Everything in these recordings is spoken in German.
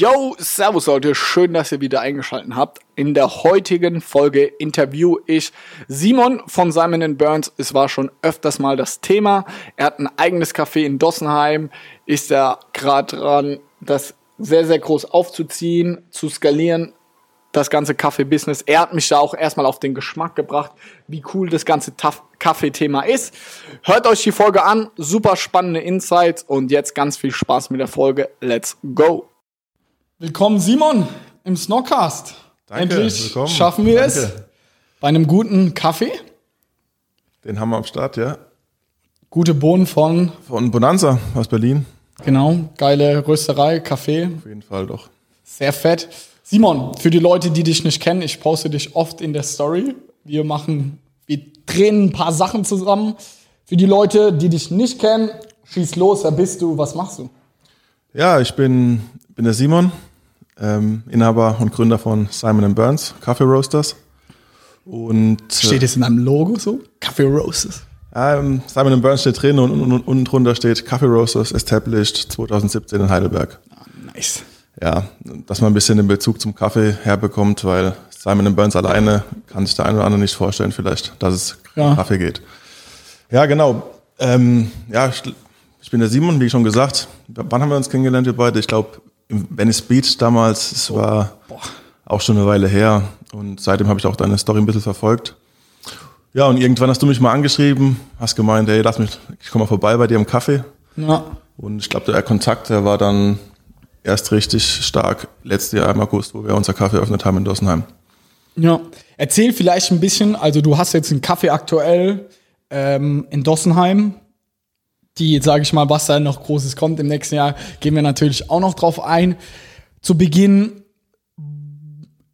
Yo, Servus Leute, schön, dass ihr wieder eingeschaltet habt. In der heutigen Folge interview ich Simon von Simon Burns. Es war schon öfters mal das Thema. Er hat ein eigenes Café in Dossenheim, ist er gerade dran, das sehr, sehr groß aufzuziehen, zu skalieren, das ganze Kaffee-Business. Er hat mich da auch erstmal auf den Geschmack gebracht, wie cool das ganze Kaffee-Thema ist. Hört euch die Folge an, super spannende Insights und jetzt ganz viel Spaß mit der Folge. Let's go! Willkommen, Simon, im Snockcast. Danke, Endlich willkommen. schaffen wir es. Danke. Bei einem guten Kaffee. Den haben wir am Start, ja. Gute Bohnen von, Von Bonanza aus Berlin. genau, geile Rösterei, Kaffee. Auf jeden Fall doch. Sehr fett. Simon, für die Leute, die dich nicht kennen, ich poste dich oft in der Story. Wir machen, wir drehen ein paar Sachen zusammen. Für die Leute, die dich nicht kennen, schieß los, wer bist du, was machst du? Ja, ich bin, bin der Simon, ähm, Inhaber und Gründer von Simon Burns, Coffee Roasters. Und Steht es in einem Logo so? Kaffee Roses. ähm, Simon Burns steht drin und, und, und unten drunter steht Coffee Roasters established 2017 in Heidelberg. Nice. Ja, dass man ein bisschen den Bezug zum Kaffee herbekommt, weil Simon Burns alleine kann sich der eine oder andere nicht vorstellen, vielleicht, dass es Ja. Kaffee geht. Ja, genau. Ähm, ja, ich bin der Simon, wie schon gesagt. Wann haben wir uns kennengelernt, wir beide? Ich glaube, im Venice Beach damals. Es war auch schon eine Weile her. Und seitdem habe ich auch deine Story ein bisschen verfolgt. Ja, und irgendwann hast du mich mal angeschrieben, hast gemeint, hey, lass mich, ich komme mal vorbei bei dir im Kaffee. Ja. Und ich glaube, der Kontakt, der war dann erst richtig stark letztes Jahr im August, wo wir unser Kaffee eröffnet haben in Dossenheim. Ja. Erzähl vielleicht ein bisschen, also du hast jetzt einen Kaffee aktuell ähm, in Dossenheim. Die, sage ich mal, was da noch Großes kommt im nächsten Jahr, gehen wir natürlich auch noch drauf ein. Zu Beginn,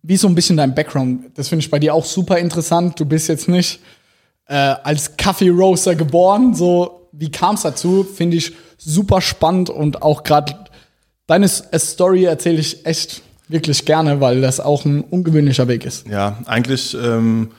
wie so ein bisschen dein Background? Das finde ich bei dir auch super interessant. Du bist jetzt nicht äh, als Kaffee-Roaster geboren. So, wie kam es dazu? Finde ich super spannend und auch gerade deine äh, Story erzähle ich echt wirklich gerne, weil das auch ein ungewöhnlicher Weg ist. Ja, eigentlich ähm,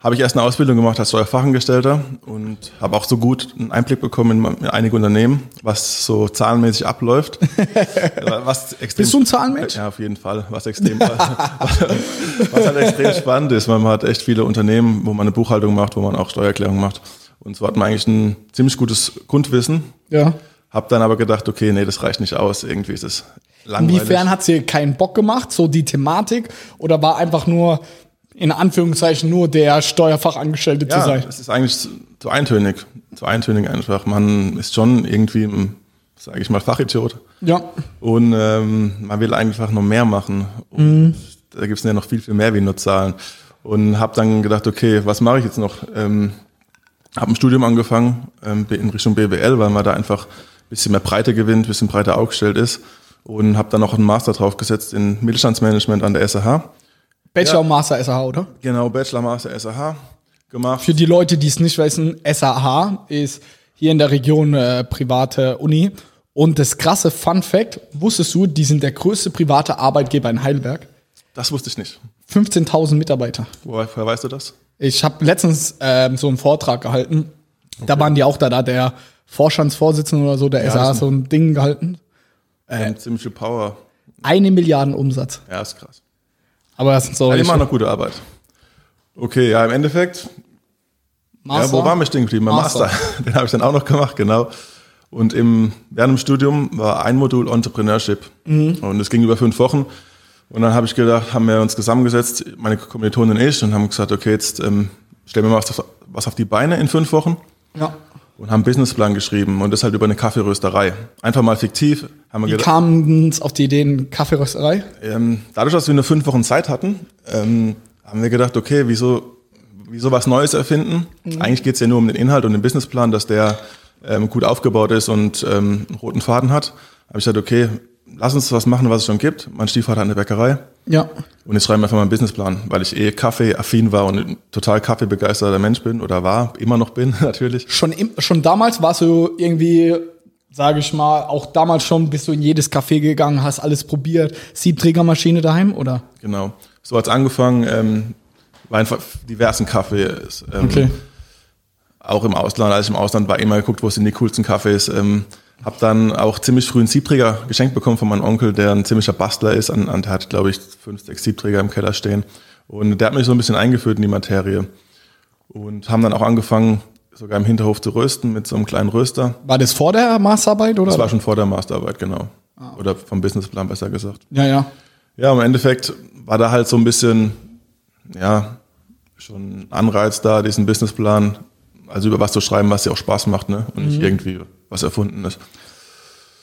habe ich erst eine Ausbildung gemacht als Steuerfachangestellter und habe auch so gut einen Einblick bekommen in, in einige Unternehmen, was so zahlenmäßig abläuft. was extrem, Bist du ein Zahlenmensch? Ja, auf jeden Fall. Was extrem, was halt extrem spannend ist, weil man hat echt viele Unternehmen, wo man eine Buchhaltung macht, wo man auch Steuererklärung macht. Und so hat man eigentlich ein ziemlich gutes Grundwissen. Ja. Hab dann aber gedacht, okay, nee, das reicht nicht aus. Irgendwie ist es langweilig. Inwiefern hat dir keinen Bock gemacht, so die Thematik, oder war einfach nur, in Anführungszeichen, nur der Steuerfachangestellte zu ja, sein? es ist eigentlich zu, zu eintönig. Zu eintönig einfach. Man ist schon irgendwie, sage ich mal, Fachidiot. Ja. Und ähm, man will einfach noch mehr machen. Und Da gibt es ja noch viel, viel mehr wie nur Zahlen. Und habe dann gedacht, okay, was mache ich jetzt noch? Ähm, habe ein Studium angefangen ähm, in Richtung BWL, weil man da einfach ein bisschen mehr Breite gewinnt, ein bisschen breiter aufgestellt ist. Und habe dann noch einen Master draufgesetzt in Mittelstandsmanagement an der SAH. Bachelor und Master SAH, oder? Genau, Bachelor, Master, SAH gemacht. Für die Leute, die es nicht wissen, SAH ist hier in der Region äh, private Uni. Und das krasse Fun Fact, wusstest du, die sind der größte private Arbeitgeber in Heidelberg. Das wusste ich nicht. 15.000 Mitarbeiter. Woher, woher weißt du das? Ich habe letztens ähm, so einen Vortrag gehalten. Da waren die auch da, da der Vorstandsvorsitzende oder so, der Ja, SAH das- so ein Ding gehalten. Die haben ziemlich viel Power. Eine Milliarden Umsatz. Ja, ist krass. Aber das sind so Ja, die ich- machen noch gute Arbeit. Okay, ja, im Endeffekt, Master. ja, wo waren wir stehen geblieben? Mein Master. Master. Den habe ich dann auch noch gemacht, genau. Und im, während dem Studium war ein Modul Entrepreneurship. Mhm. Und es ging über fünf Wochen. Und dann habe ich gedacht, haben wir uns zusammengesetzt, meine Kommilitonen und ich, und haben gesagt, okay, jetzt ähm, stellen wir mal was, was auf die Beine in fünf Wochen. Ja. Und haben einen Businessplan geschrieben und das halt über eine Kaffeerösterei. Einfach mal fiktiv. Haben wir Wie kamen auf die Ideen Kaffeerösterei? ähm, dadurch, dass wir nur fünf Wochen Zeit hatten, ähm, haben wir gedacht, okay, wieso, wie sowas Neues erfinden. Eigentlich geht's ja nur um den Inhalt und den Businessplan, dass der ähm, gut aufgebaut ist und ähm, einen roten Faden hat. Habe ich gesagt, okay, lass uns was machen, was es schon gibt. Mein Stiefvater hat eine Bäckerei. Ja. Und ich schreibe mir einfach mal einen Businessplan, weil ich eh Kaffee-affin war und ein total kaffeebegeisterter Mensch bin oder war, immer noch bin natürlich. Schon, im, schon damals warst du irgendwie, sage ich mal, auch damals schon bist du in jedes Café gegangen, hast alles probiert. Siebträgermaschine daheim, oder? Genau. So hat's angefangen, ähm, war einfach diversen Kaffees. Ähm, Okay. Auch im Ausland, als ich im Ausland war, immer geguckt, wo sind die coolsten Kaffees. Ähm, hab dann auch ziemlich früh einen Siebträger geschenkt bekommen von meinem Onkel, der ein ziemlicher Bastler ist. An, an, der hat, glaube ich, fünf, sechs Siebträger im Keller stehen. Und der hat mich so ein bisschen eingeführt in die Materie. Und haben dann auch angefangen, sogar im Hinterhof zu rösten mit so einem kleinen Röster. War das vor der Masterarbeit, oder? Das war schon vor der Masterarbeit, genau. Oder vom Businessplan besser gesagt. ja, ja. Ja, im Endeffekt war da halt so ein bisschen, ja, schon ein Anreiz da, diesen Businessplan, also über was zu schreiben, was dir auch Spaß macht, ne? Und nicht irgendwie was erfunden ist.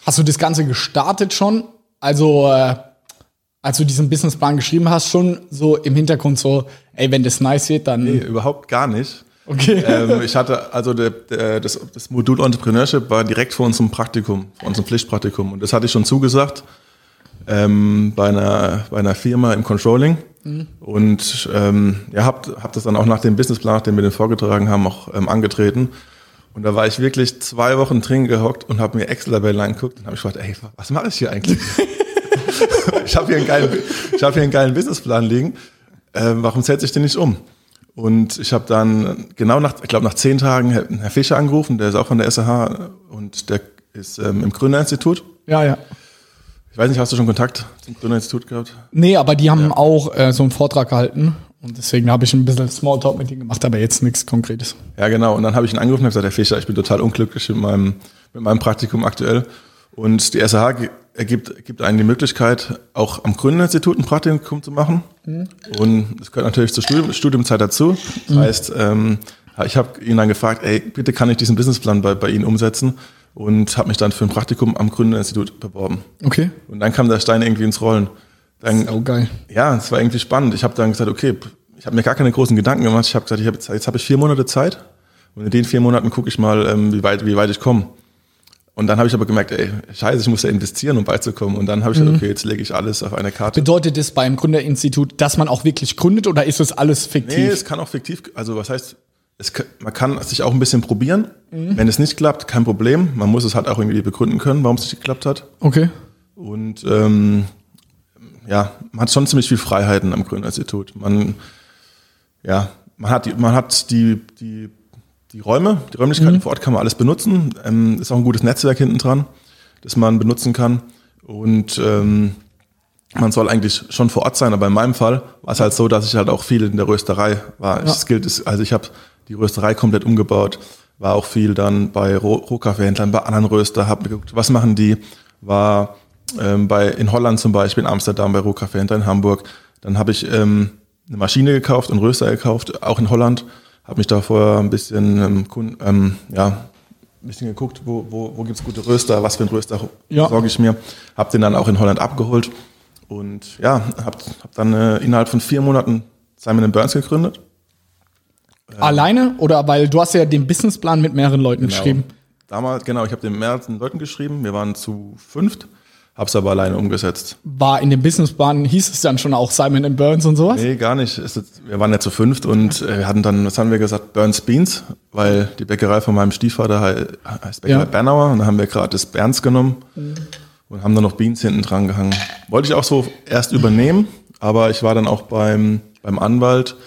Hast du das Ganze gestartet schon? Also, äh, als du diesen Businessplan geschrieben hast, schon so im Hintergrund so, ey, wenn das nice wird, dann. Nee, überhaupt gar nicht. Okay. ähm, ich hatte, also der, der, das, das Modul Entrepreneurship war direkt vor unserem Praktikum, vor unserem Pflichtpraktikum. Und das hatte ich schon zugesagt ähm, bei, einer, bei einer Firma im Controlling. Und ähm, ja, hab, hab das dann auch nach dem Businessplan, den wir den vorgetragen haben, auch ähm, angetreten. Und da war ich wirklich zwei Wochen drin gehockt und habe mir Excel-Tabellen angeguckt und habe ich gefragt, ey, was mache ich hier eigentlich? ich habe hier, einen geilen- ich hab hier einen geilen Businessplan liegen. Ähm, warum setze ich den nicht um? Und ich habe dann genau nach, ich glaube nach zehn Tagen Herr Herr Fischer angerufen, der ist auch von der SAH und der ist ähm, im Gründerinstitut. Ja, ja. Ich weiß nicht, hast du schon Kontakt zum Gründerinstitut gehabt? Nee, aber die haben auch äh, so einen Vortrag gehalten. Und deswegen habe ich ein bisschen Smalltalk mit denen gemacht, aber jetzt nichts Konkretes. Ja, genau. Und dann habe ich ihn angerufen und gesagt, Herr Fischer, ich bin total unglücklich mit meinem, mit meinem Praktikum aktuell. Und die SAH ergibt, gibt einem die Möglichkeit, auch am Gründerinstitut ein Praktikum zu machen. Und das gehört natürlich zur Studium, Studiumzeit dazu. Das heißt, ähm, ich habe ihn dann gefragt, ey, bitte kann ich diesen Businessplan bei, bei Ihnen umsetzen? Und habe mich dann für ein Praktikum am Gründerinstitut beworben. Okay. Und dann kam der Stein irgendwie ins Rollen. Dann, Oh, geil. ja, es war irgendwie spannend. Ich habe dann gesagt, okay, ich habe mir gar keine großen Gedanken gemacht. Ich habe gesagt, ich hab jetzt, jetzt habe ich vier Monate Zeit und in den vier Monaten gucke ich mal, ähm, wie weit, wie weit ich komme. Und dann habe ich aber gemerkt, ey, scheiße, ich muss ja investieren, um weit zu kommen. Und dann habe ich gesagt, okay, jetzt lege ich alles auf eine Karte. Bedeutet das beim Gründerinstitut, dass man auch wirklich gründet oder ist das alles fiktiv? Nee, es kann auch fiktiv, also was heißt, es, man kann sich auch ein bisschen probieren. Wenn es nicht klappt, kein Problem. Man muss es halt auch irgendwie begründen können, warum es nicht geklappt hat. Okay. Und ähm, ja, man hat schon ziemlich viel Freiheiten am Gründerinstitut. Man, ja, man hat die, man hat die, die, die Räume, die Räumlichkeiten vor Ort kann man alles benutzen. Ähm, ist auch ein gutes Netzwerk hinten dran, das man benutzen kann. Und ähm, man soll eigentlich schon vor Ort sein, aber in meinem Fall war es halt so, dass ich halt auch viel in der Rösterei war. Es gilt, also ich habe die Rösterei komplett umgebaut, war auch viel dann bei Roh- Rohkaffeehändlern, bei anderen Röster, habe geguckt, was machen die, war ähm, bei in Holland zum Beispiel, in Amsterdam bei Rohkaffeehändlern in Hamburg. Dann habe ich ähm, eine Maschine gekauft und Röster gekauft, auch in Holland. Habe mich da vorher ein bisschen, ähm, ähm, ja, ein bisschen geguckt, wo, wo, wo gibt's gute Röster, was für ein Röster Ja. sorge ich mir. Habe den dann auch in Holland abgeholt und ja, habe hab dann äh, innerhalb von vier Monaten Simon Burns gegründet. Alleine oder weil du hast ja den Businessplan mit mehreren Leuten geschrieben. Damals, genau, ich habe den mehreren Leuten geschrieben. Wir waren zu fünft, habe es aber alleine umgesetzt. War in dem Businessplan, hieß es dann schon auch Simon Burns und sowas? Nee, gar nicht. Wir waren ja zu fünft und äh, wir hatten dann, was haben wir gesagt, Burns Beans, weil die Bäckerei von meinem Stiefvater hei- heißt Bäckerei Ja. Bernauer und dann haben wir gerade das Berns genommen und haben dann noch Beans hinten dran gehangen. Wollte ich auch so erst übernehmen, aber ich war dann auch beim, beim Anwalt,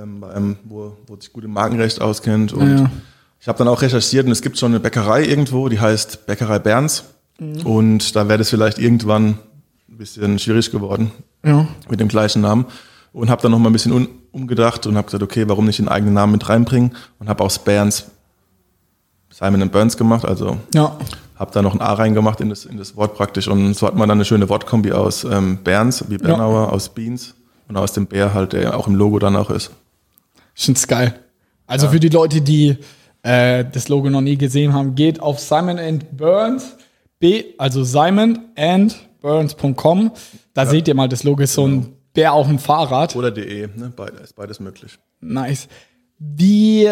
ähm, beim, wo, wo sich gut im Markenrecht auskennt und Ja. ich habe dann auch recherchiert und es gibt schon eine Bäckerei irgendwo, die heißt Bäckerei Berns und da wäre das vielleicht irgendwann ein bisschen schwierig geworden Ja. mit dem gleichen Namen und habe dann noch mal ein bisschen umgedacht und habe gesagt, okay, warum nicht den eigenen Namen mit reinbringen und habe aus Burns Simon Burns gemacht, also Ja. habe da noch ein A reingemacht in das, in das Wort praktisch und so hat man dann eine schöne Wortkombi aus ähm, Berns, wie Bernauer, aus Beans und aus dem Bär halt, der auch im Logo dann auch ist. Ich find's geil. Also für die Leute, die äh, das Logo noch nie gesehen haben, geht auf Simon and Burns, B, also Simon and Burns.com. Da seht ihr mal, das Logo ist so ein wäre auch ein Fahrrad. Oder DE, ne? Beide, ist beides möglich. Nice. Wie,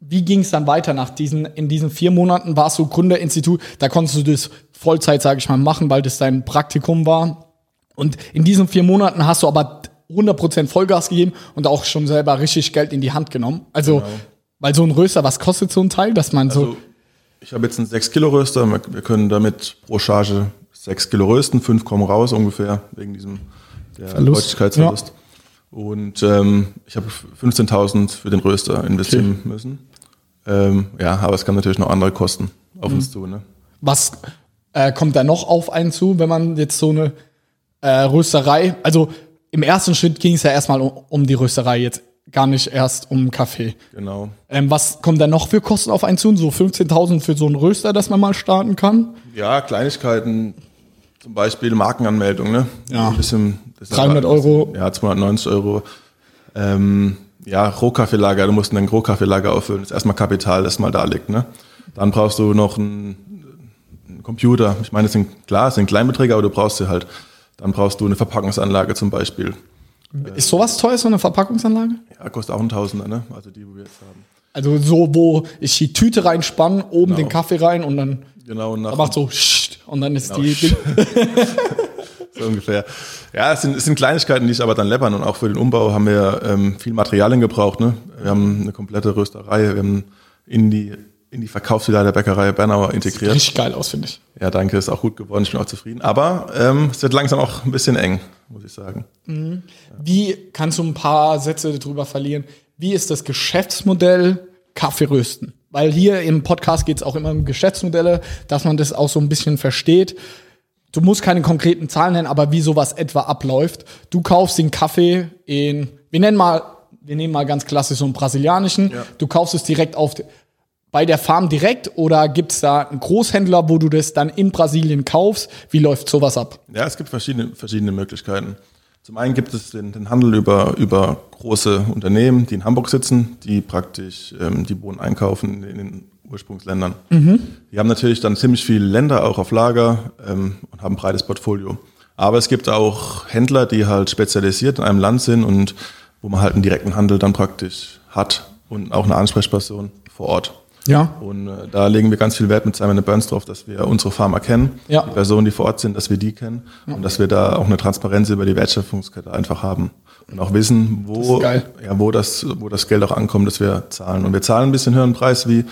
wie ging es dann weiter nach diesen, in diesen vier Monaten warst du Gründerinstitut, da konntest du das Vollzeit, sage ich mal, machen, weil das dein Praktikum war. Und in diesen vier Monaten hast du aber 100% Vollgas gegeben und auch schon selber richtig Geld in die Hand genommen. Also, Genau. weil so ein Röster, was kostet so ein Teil, dass man so, Also, ich habe jetzt einen 6-Kilo-Röster. Wir wir können damit pro Charge 6 Kilo rösten, 5 kommen raus ungefähr, wegen diesem Feuchtigkeitsverlust. Und ähm, ich habe 15.000 für den Röster investieren müssen. Ähm, ja, aber es kamen natürlich noch andere Kosten auf Mhm. uns zu. Ne? was äh, kommt da noch auf einen zu, wenn man jetzt so eine äh, Rösterei, also im ersten Schritt ging es ja erstmal um, um die Rösterei, jetzt gar nicht erst um Kaffee. Genau. Ähm, was kommt da noch für Kosten auf einen zu? So 15.000 für so einen Röster, dass man mal starten kann? Ja, Kleinigkeiten, zum Beispiel Markenanmeldung, ne? Ja. Ein bisschen, das ist 300 aber- Euro. Ja, 290 Euro. Ähm, ja, Rohkaffeelager, du musst ein Rohkaffeelager auffüllen. Das ist erstmal Kapital, das mal da liegt, ne? Dann brauchst du noch einen, einen Computer. Ich meine, das sind klar, das sind Kleinbeträge, aber du brauchst sie halt. Dann brauchst du eine Verpackungsanlage zum Beispiel. Ist sowas teuer, so eine Verpackungsanlage? Ja, kostet auch ein Tausender, ne? Also die, wo wir jetzt haben. Also so, wo ich die Tüte reinspann, oben Genau. den Kaffee rein und dann Genau, und nach, macht so und dann ist Genau. die. So ungefähr. Ja, es sind, es sind Kleinigkeiten, die ich aber dann läppern. Und auch für den Umbau haben wir ähm, viel Materialien gebraucht. Ne? Wir haben eine komplette Rösterei. Wir haben in die, in die Verkaufsfiliale der Bäckerei Bernauer integriert. Richtig geil aus, finde ich. Ja, danke, ist auch gut geworden. Ich bin auch zufrieden. Aber ähm, es wird langsam auch ein bisschen eng, muss ich sagen. Wie kannst du ein paar Sätze darüber verlieren? Wie ist das Geschäftsmodell Kaffeerösten? Weil hier im Podcast geht es auch immer um Geschäftsmodelle, dass man das auch so ein bisschen versteht. Du musst keine konkreten Zahlen nennen, aber wie sowas etwa abläuft. Du kaufst den Kaffee in, wir nennen mal, wir nehmen mal ganz klassisch so einen brasilianischen. Ja. Du kaufst es direkt auf, bei der Farm direkt oder gibt es da einen Großhändler, wo du das dann in Brasilien kaufst? Wie läuft sowas ab? Ja, es gibt verschiedene, verschiedene Möglichkeiten. Zum einen gibt es den, den Handel über, über große Unternehmen, die in Hamburg sitzen, die praktisch ähm, die Bohnen einkaufen in den Ursprungsländern. Die haben natürlich dann ziemlich viele Länder auch auf Lager ähm, und haben ein breites Portfolio. Aber es gibt auch Händler, die halt spezialisiert in einem Land sind und wo man halt einen direkten Handel dann praktisch hat und auch eine Ansprechperson vor Ort. Ja. Und äh, da legen wir ganz viel Wert mit Simon Burns drauf, dass wir unsere Farmer kennen, Ja. die Personen, die vor Ort sind, dass wir die kennen und dass wir da auch eine Transparenz über die Wertschöpfungskette einfach haben und auch wissen, Das wo, geil. ja, wo, das, wo das Geld auch ankommt, dass wir zahlen. Und wir zahlen ein bisschen höheren Preis, wie,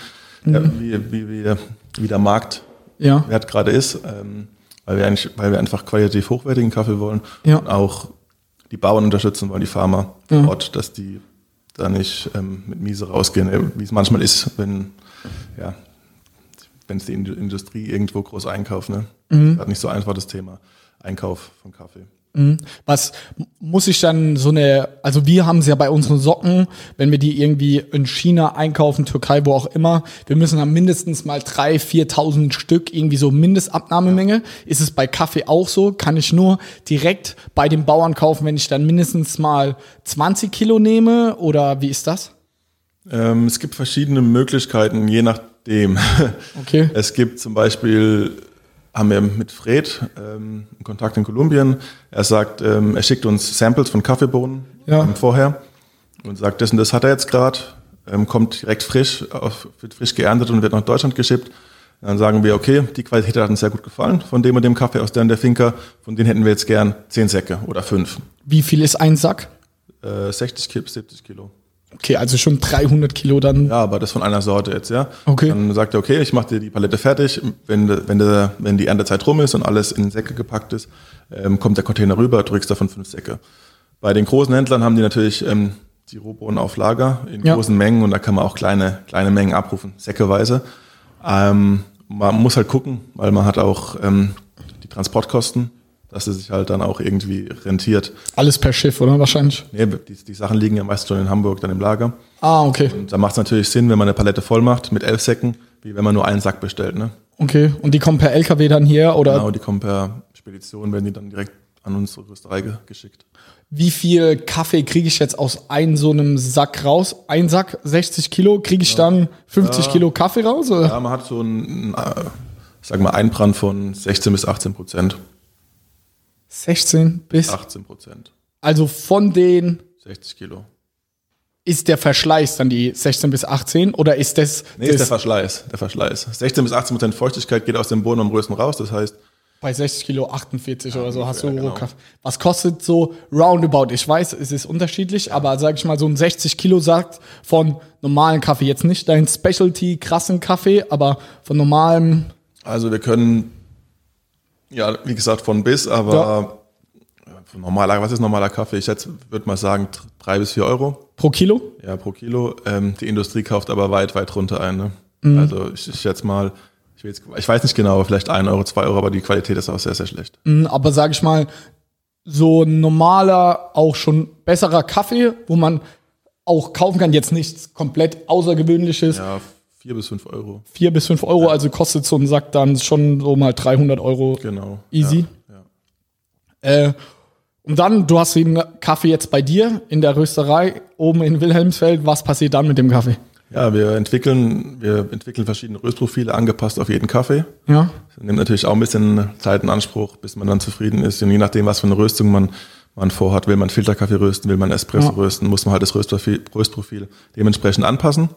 ja, wie, wie, wie, wie der Marktwert Ja. gerade ist, ähm, weil, wir eigentlich, weil wir einfach qualitativ hochwertigen Kaffee wollen Ja. und auch die Bauern unterstützen wollen, die Farmer vor Ort, dass die da nicht ähm, mit Miese rausgehen, äh, wie es manchmal ist, wenn ja, wenn es die Indu- Industrie irgendwo groß einkauft. Ne? Mhm. Hat nicht so einfach das Thema Einkauf von Kaffee. Was muss ich dann so eine, also wir haben es ja bei unseren Socken, wenn wir die irgendwie in China einkaufen, Türkei, wo auch immer, wir müssen dann mindestens mal 3.000, 4.000 Stück, irgendwie so Mindestabnahmemenge. Ist es bei Kaffee auch so? Kann ich nur direkt bei den Bauern kaufen, wenn ich dann mindestens mal 20 Kilo nehme? Oder wie ist das? Ähm, es gibt verschiedene Möglichkeiten, je nachdem. Okay. Es gibt zum Beispiel, haben wir mit Fred ähm, einen Kontakt in Kolumbien. Er sagt, ähm, er schickt uns Samples von Kaffeebohnen Ja. vorher und sagt, das und das hat er jetzt gerade, ähm, kommt direkt frisch, auf, wird frisch geerntet und wird nach Deutschland geschippt. Dann sagen wir, okay, die Qualität hat uns sehr gut gefallen von dem und dem Kaffee aus der und der Finca, von denen hätten wir jetzt gern 10 Säcke oder 5. Wie viel ist ein Sack? Äh, 60 Kilo, 70 Kilo. Okay, also schon 300 Kilo dann. Ja, aber das von einer Sorte jetzt, ja. Okay. Dann sagt er, okay, ich mache dir die Palette fertig. Wenn, wenn, de, wenn die Erntezeit rum ist und alles in Säcke gepackt ist, ähm, kommt der Container rüber, drückst davon fünf Säcke. Bei den großen Händlern haben die natürlich ähm, die Rohbohnen auf Lager in Ja. großen Mengen und da kann man auch kleine, kleine Mengen abrufen, säckeweise. Ähm, man muss halt gucken, weil man hat auch ähm, die Transportkosten, dass es sich halt dann auch irgendwie rentiert. Alles per Schiff, oder? Wahrscheinlich. Nee, die, die Sachen liegen ja meist schon in Hamburg dann im Lager. Ah, okay. Und da macht es natürlich Sinn, wenn man eine Palette voll macht mit elf Säcken, wie wenn man nur einen Sack bestellt. Ne? Okay. Und die kommen per LKW dann hier oder Genau, die kommen per Spedition, werden die dann direkt an unsere Rösterei ge- geschickt. wie viel Kaffee kriege ich jetzt aus einem so einem Sack raus? Ein Sack, 60 Kilo, kriege ich dann 50 Kilo Kaffee raus? Oder? Ja, man hat so einen, äh, sag mal, Einbrand von 16 bis 18 Prozent. 16 bis 18 Prozent. Also von den 60 Kilo. ist der Verschleiß dann die 16 bis 18 oder ist das, Nee, ist der das Verschleiß. Der Verschleiß. 16 bis 18 Prozent Feuchtigkeit geht aus dem Boden am größten raus. Das heißt, bei 60 Kilo 48 oder so hast du genau. Was kostet so roundabout? Ich weiß, es ist unterschiedlich, aber sag ich mal, so ein 60 Kilo Sack von normalen Kaffee, jetzt nicht dein Specialty krassen Kaffee, aber von normalem, also wir können, ja, wie gesagt, von bis, aber von normaler, was ist normaler Kaffee? Ich jetzt würde mal sagen, drei bis vier Euro. pro Kilo? Ja, pro Kilo. Ähm, die Industrie kauft aber weit, weit runter ein. Ne? Mhm. Also ich, ich schätze mal, ich, jetzt, ich weiß nicht genau, aber vielleicht ein Euro, zwei Euro, aber die Qualität ist auch sehr, sehr schlecht. Mm, Aber sag ich mal, so ein normaler, auch schon besserer Kaffee, wo man auch kaufen kann, jetzt nichts komplett Außergewöhnliches, Ja, vier bis fünf Euro. vier bis fünf Euro, also kostet so ein Sack dann schon so mal 300 Euro Genau. easy. Ja, ja. Äh, und dann, du hast den Kaffee jetzt bei dir in der Rösterei oben in Wilhelmsfeld. Was passiert dann mit dem Kaffee? Ja, wir entwickeln, wir entwickeln verschiedene Röstprofile angepasst auf jeden Kaffee. Ja. Das nimmt natürlich auch ein bisschen Zeit in Anspruch, bis man dann zufrieden ist. Und je nachdem, was für eine Röstung man, man vorhat, will man Filterkaffee rösten, will man Espresso Ja. rösten, muss man halt das Röstprofil, Röstprofil dementsprechend anpassen.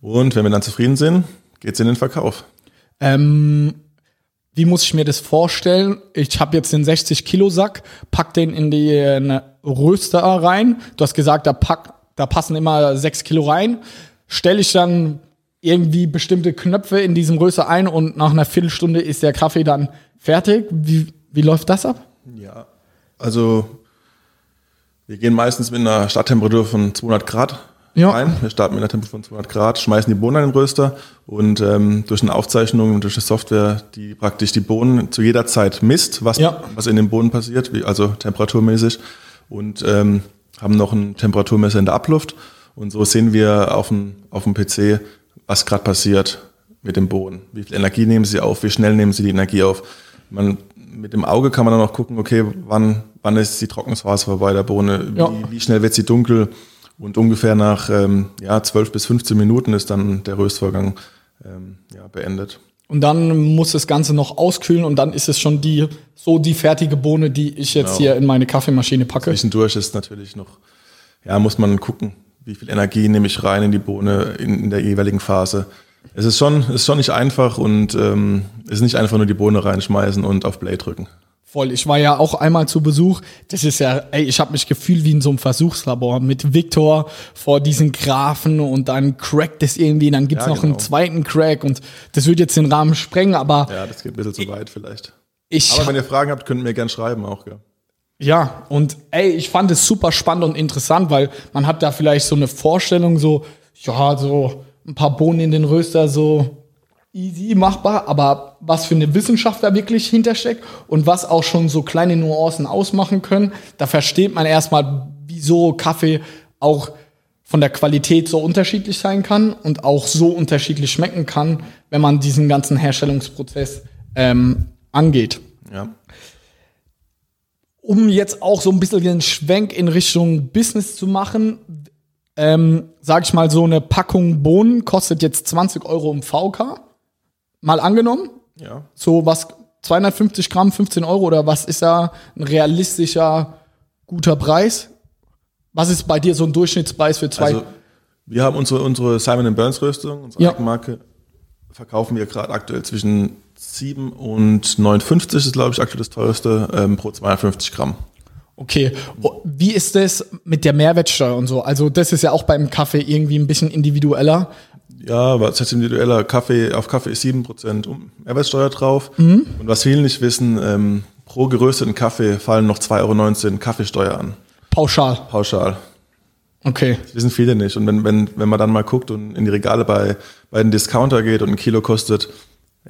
Und wenn wir dann zufrieden sind, geht's in den Verkauf. Ähm, wie muss ich mir das vorstellen? Ich habe jetzt den 60 Kilo Sack, pack den in die äh, Röster rein. Du hast gesagt, da pack, da passen immer 6 Kilo rein. Stelle ich dann irgendwie bestimmte Knöpfe in diesem Röster ein und nach einer Viertelstunde ist der Kaffee dann fertig. Wie, wie läuft das ab? Ja. Also, wir gehen meistens mit einer Starttemperatur von 200 Grad Ja. rein. Wir starten mit einer Temperatur von 200 Grad, schmeißen die Bohnen in den Röster und ähm, durch eine Aufzeichnung und durch eine Software, die praktisch die Bohnen zu jeder Zeit misst, was, Ja. was in den Bohnen passiert, wie, also temperaturmäßig und ähm, haben noch einen Temperaturmesser in der Abluft und so sehen wir auf dem, auf dem PC, was gerade passiert mit dem Boden. Wie viel Energie nehmen sie auf, wie schnell nehmen sie die Energie auf. Man, mit dem Auge kann man dann auch gucken, okay, wann, wann ist die Trocknungsphase vorbei der Bohne, Ja. wie, wie schnell wird sie dunkel und ungefähr nach ähm, ja, 12 bis 15 Minuten ist dann der Röstvorgang ähm, ja, beendet. Und dann muss das Ganze noch auskühlen und dann ist es schon die, so die fertige Bohne, die ich jetzt Genau. hier in meine Kaffeemaschine packe. Zwischendurch ist natürlich noch, ja, muss man gucken, wie viel Energie nehme ich rein in die Bohne in, in der jeweiligen Phase. Es ist schon, ist schon nicht einfach und ähm, es ist nicht einfach nur die Bohne reinschmeißen und auf Play drücken. Voll. Ich war ja auch einmal zu Besuch. Das ist ja, ey, ich habe mich gefühlt wie in so einem Versuchslabor mit Victor vor diesen Graphen und dann crackt das irgendwie, dann gibt's Ja, noch einen genau. zweiten Crack und das wird jetzt den Rahmen sprengen, aber Ja, das geht ein bisschen zu weit vielleicht. ich Aber wenn ihr Fragen habt, könnt ihr mir gerne schreiben auch, gell? Ja, und ey, ich fand es super spannend und interessant, weil man hat da vielleicht so eine Vorstellung, so, ja, so ein paar Bohnen in den Röster, so easy machbar, aber was für eine Wissenschaft da wirklich hintersteckt und was auch schon so kleine Nuancen ausmachen können, da versteht man erstmal, wieso Kaffee auch von der Qualität so unterschiedlich sein kann und auch so unterschiedlich schmecken kann, wenn man diesen ganzen Herstellungsprozess ähm, angeht Ja. um jetzt auch so ein bisschen den Schwenk in Richtung Business zu machen, ähm, sage ich mal, so eine Packung Bohnen kostet jetzt 20 Euro im VK. Mal angenommen, Ja. so was 250 Gramm, 15 Euro oder was ist da ein realistischer, guter Preis? Was ist bei dir so ein Durchschnittspreis für zwei? Also, wir haben unsere, unsere Simon Burns Röstung, unsere Ja. Eigenmarke, verkaufen wir gerade aktuell zwischen 7 und 59 ist, glaube ich, aktuell das teuerste ähm, pro 250 Gramm. Okay, wie ist das mit der Mehrwertsteuer und so? Also das ist ja auch beim Kaffee irgendwie ein bisschen individueller. Ja, was heißt individueller Kaffee? Auf Kaffee ist 7% um- Mehrwertsteuer drauf. Mhm. Und was viele nicht wissen, ähm, pro gerösteten Kaffee fallen noch 2,19 Euro Kaffeesteuer an. Pauschal. Pauschal. Okay. Das wissen viele nicht. Und wenn, wenn, wenn man dann mal guckt und in die Regale bei, bei den Discounter geht und ein Kilo kostet,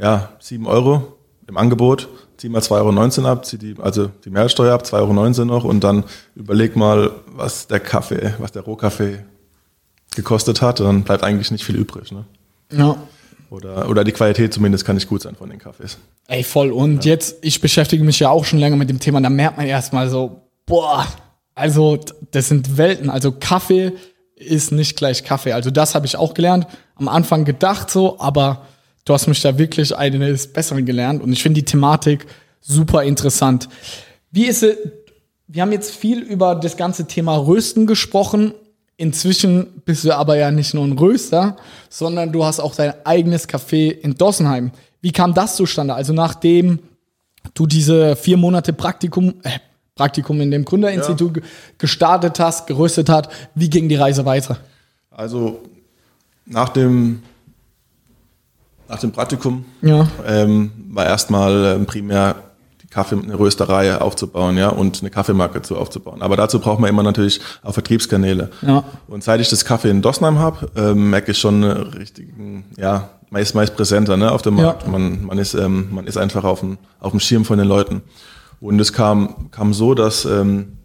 ja, 7 Euro im Angebot, zieh mal 2,19 Euro ab, zieh die, also die Mehrwertsteuer ab, 2,19 Euro noch und dann überleg mal, was der Kaffee, was der Rohkaffee gekostet hat, dann bleibt eigentlich nicht viel übrig. Ne? Ja. Oder, oder die Qualität zumindest kann nicht gut sein von den Kaffees. Ey, voll. Und jetzt, ich beschäftige mich ja auch schon länger mit dem Thema, da merkt man erstmal so, boah, also das sind Welten. Also Kaffee ist nicht gleich Kaffee. Also das habe ich auch gelernt. Am Anfang gedacht so, aber du hast mich da wirklich eines Besseren gelernt und ich finde die Thematik super interessant. Wie ist es, wir haben jetzt viel über das ganze Thema Rösten gesprochen. Inzwischen bist du aber ja nicht nur ein Röster, sondern du hast auch dein eigenes Café in Dossenheim. Wie kam das zustande? Also nachdem du diese vier Monate Praktikum, äh, Praktikum in dem Gründerinstitut ja. gestartet hast, geröstet hat, wie ging die Reise weiter? Also nach dem, nach dem Praktikum ja. ähm, war erstmal ähm, primär Kaffee, eine Rösterei aufzubauen, ja, und eine Kaffeemarke zu aufzubauen. Aber dazu braucht man immer natürlich auch Vertriebskanäle. Ja. Und seit ich das Kaffee in Dossenheim habe, ähm, merke ich schon einen richtigen, ja, meist, meist präsenter, ne, auf dem Markt. Ja. Man, man ist, ähm, man ist einfach auf dem, auf dem Schirm von den Leuten. Und es kam, kam so, dass, ähm,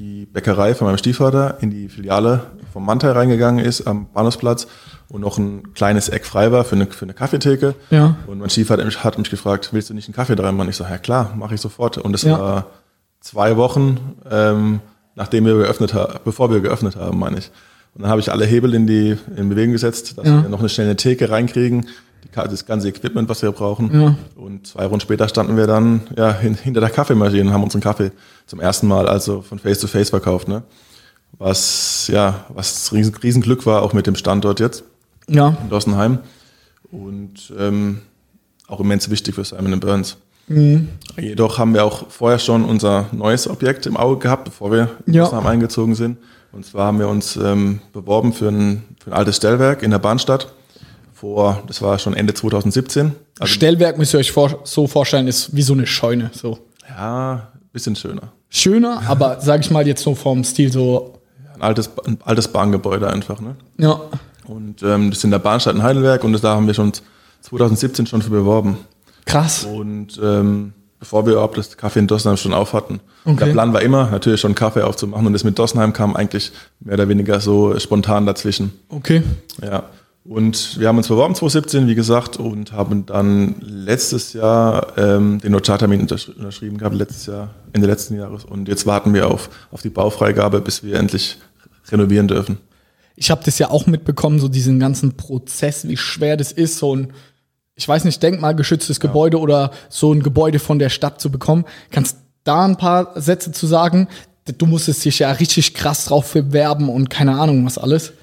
die Bäckerei von meinem Stiefvater in die Filiale vom Mantai reingegangen ist am Bahnhofsplatz und noch ein kleines Eck frei war für eine, für eine Kaffeetheke. Ja. Und mein Stiefvater hat, hat mich gefragt, willst du nicht einen Kaffee da reinmachen? Ich so, ja klar, mache ich sofort. Und es ja. war zwei Wochen, ähm, nachdem wir geöffnet haben, bevor wir geöffnet haben, meine ich. Und dann habe ich alle Hebel in die in Bewegung gesetzt, dass ja. wir noch eine schnelle Theke reinkriegen, die, das ganze Equipment, was wir brauchen. Ja. Und zwei Wochen später standen wir dann ja, hinter der Kaffeemaschine und haben unseren Kaffee zum ersten Mal also von Face to Face verkauft. Ne? Was ja, was riesen, riesen Glück war, auch mit dem Standort jetzt ja. in Dossenheim. Und ähm, auch immens wichtig für Simon Burns. Mhm. Jedoch haben wir auch vorher schon unser neues Objekt im Auge gehabt, bevor wir in ja. Dossenheim eingezogen sind. Und zwar haben wir uns ähm, beworben für ein, für ein altes Stellwerk in der Bahnstadt. Vor, das war schon Ende 2017. Also Stellwerk müsst ihr euch vor, so vorstellen, ist wie so eine Scheune. So. Ja, bisschen schöner. Schöner, aber sag ich mal jetzt so vom Stil so. Ein altes, ein altes Bahngebäude einfach, ne? Ja. Und ähm, das ist in der Bahnstadt in Heidelberg und das, da haben wir schon 2017 schon für beworben. Krass. Und ähm, bevor wir überhaupt das Kaffee in Dossenheim schon auf hatten. Okay. Der Plan war immer, natürlich schon Kaffee aufzumachen und das mit Dossenheim kam eigentlich mehr oder weniger so spontan dazwischen. Okay. Ja. Und wir haben uns beworben 2017, wie gesagt, und haben dann letztes Jahr ähm, den Notartermin unterschrieben gehabt, letztes Jahr, Ende letzten Jahres. Und jetzt warten wir auf, auf die Baufreigabe, bis wir endlich renovieren dürfen ich habe das ja auch mitbekommen, so diesen ganzen Prozess, wie schwer das ist, so ein, ich weiß nicht, denkmalgeschütztes ja. Gebäude oder so ein Gebäude von der Stadt zu bekommen. Kannst da ein paar Sätze zu sagen? Du musstest dich ja richtig krass drauf bewerben und keine Ahnung, was alles.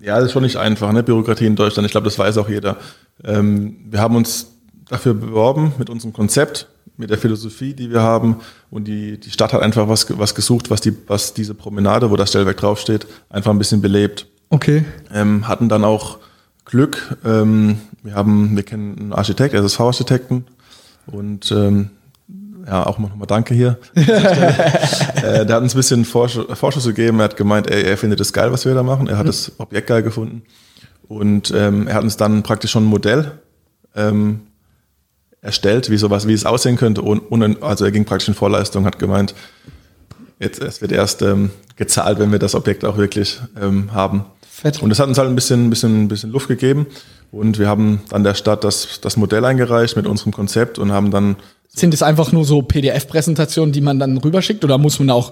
Ja, das ist schon nicht einfach, ne? Bürokratie in Deutschland. Ich glaube, das weiß auch jeder. Ähm, wir haben uns dafür beworben mit unserem Konzept mit der Philosophie, die wir haben. Und die, die Stadt hat einfach was, was gesucht, was, die, was diese Promenade, wo das Stellwerk draufsteht, einfach ein bisschen belebt. Okay. Ähm, hatten dann auch Glück. Ähm, wir haben, wir kennen einen Architekt, SSV-Architekten. Und ähm, ja, auch nochmal Danke hier. äh, der hat uns ein bisschen Vorschuss, Vorschuss gegeben. Er hat gemeint, ey, er findet es geil, was wir da machen. Er hat mhm. das Objekt geil gefunden. Und ähm, er hat uns dann praktisch schon ein Modell ähm, erstellt, wie sowas, wie es aussehen könnte. Und, und also er ging praktisch in Vorleistung, hat gemeint, jetzt es wird erst ähm, gezahlt, wenn wir das Objekt auch wirklich ähm, haben. Fett. Und das hat uns halt ein bisschen, ein bisschen, ein bisschen Luft gegeben. Und wir haben dann der Stadt das, das Modell eingereicht mit unserem Konzept und haben dann. Sind es einfach nur so PDF-Präsentationen, die man dann rüberschickt oder muss man auch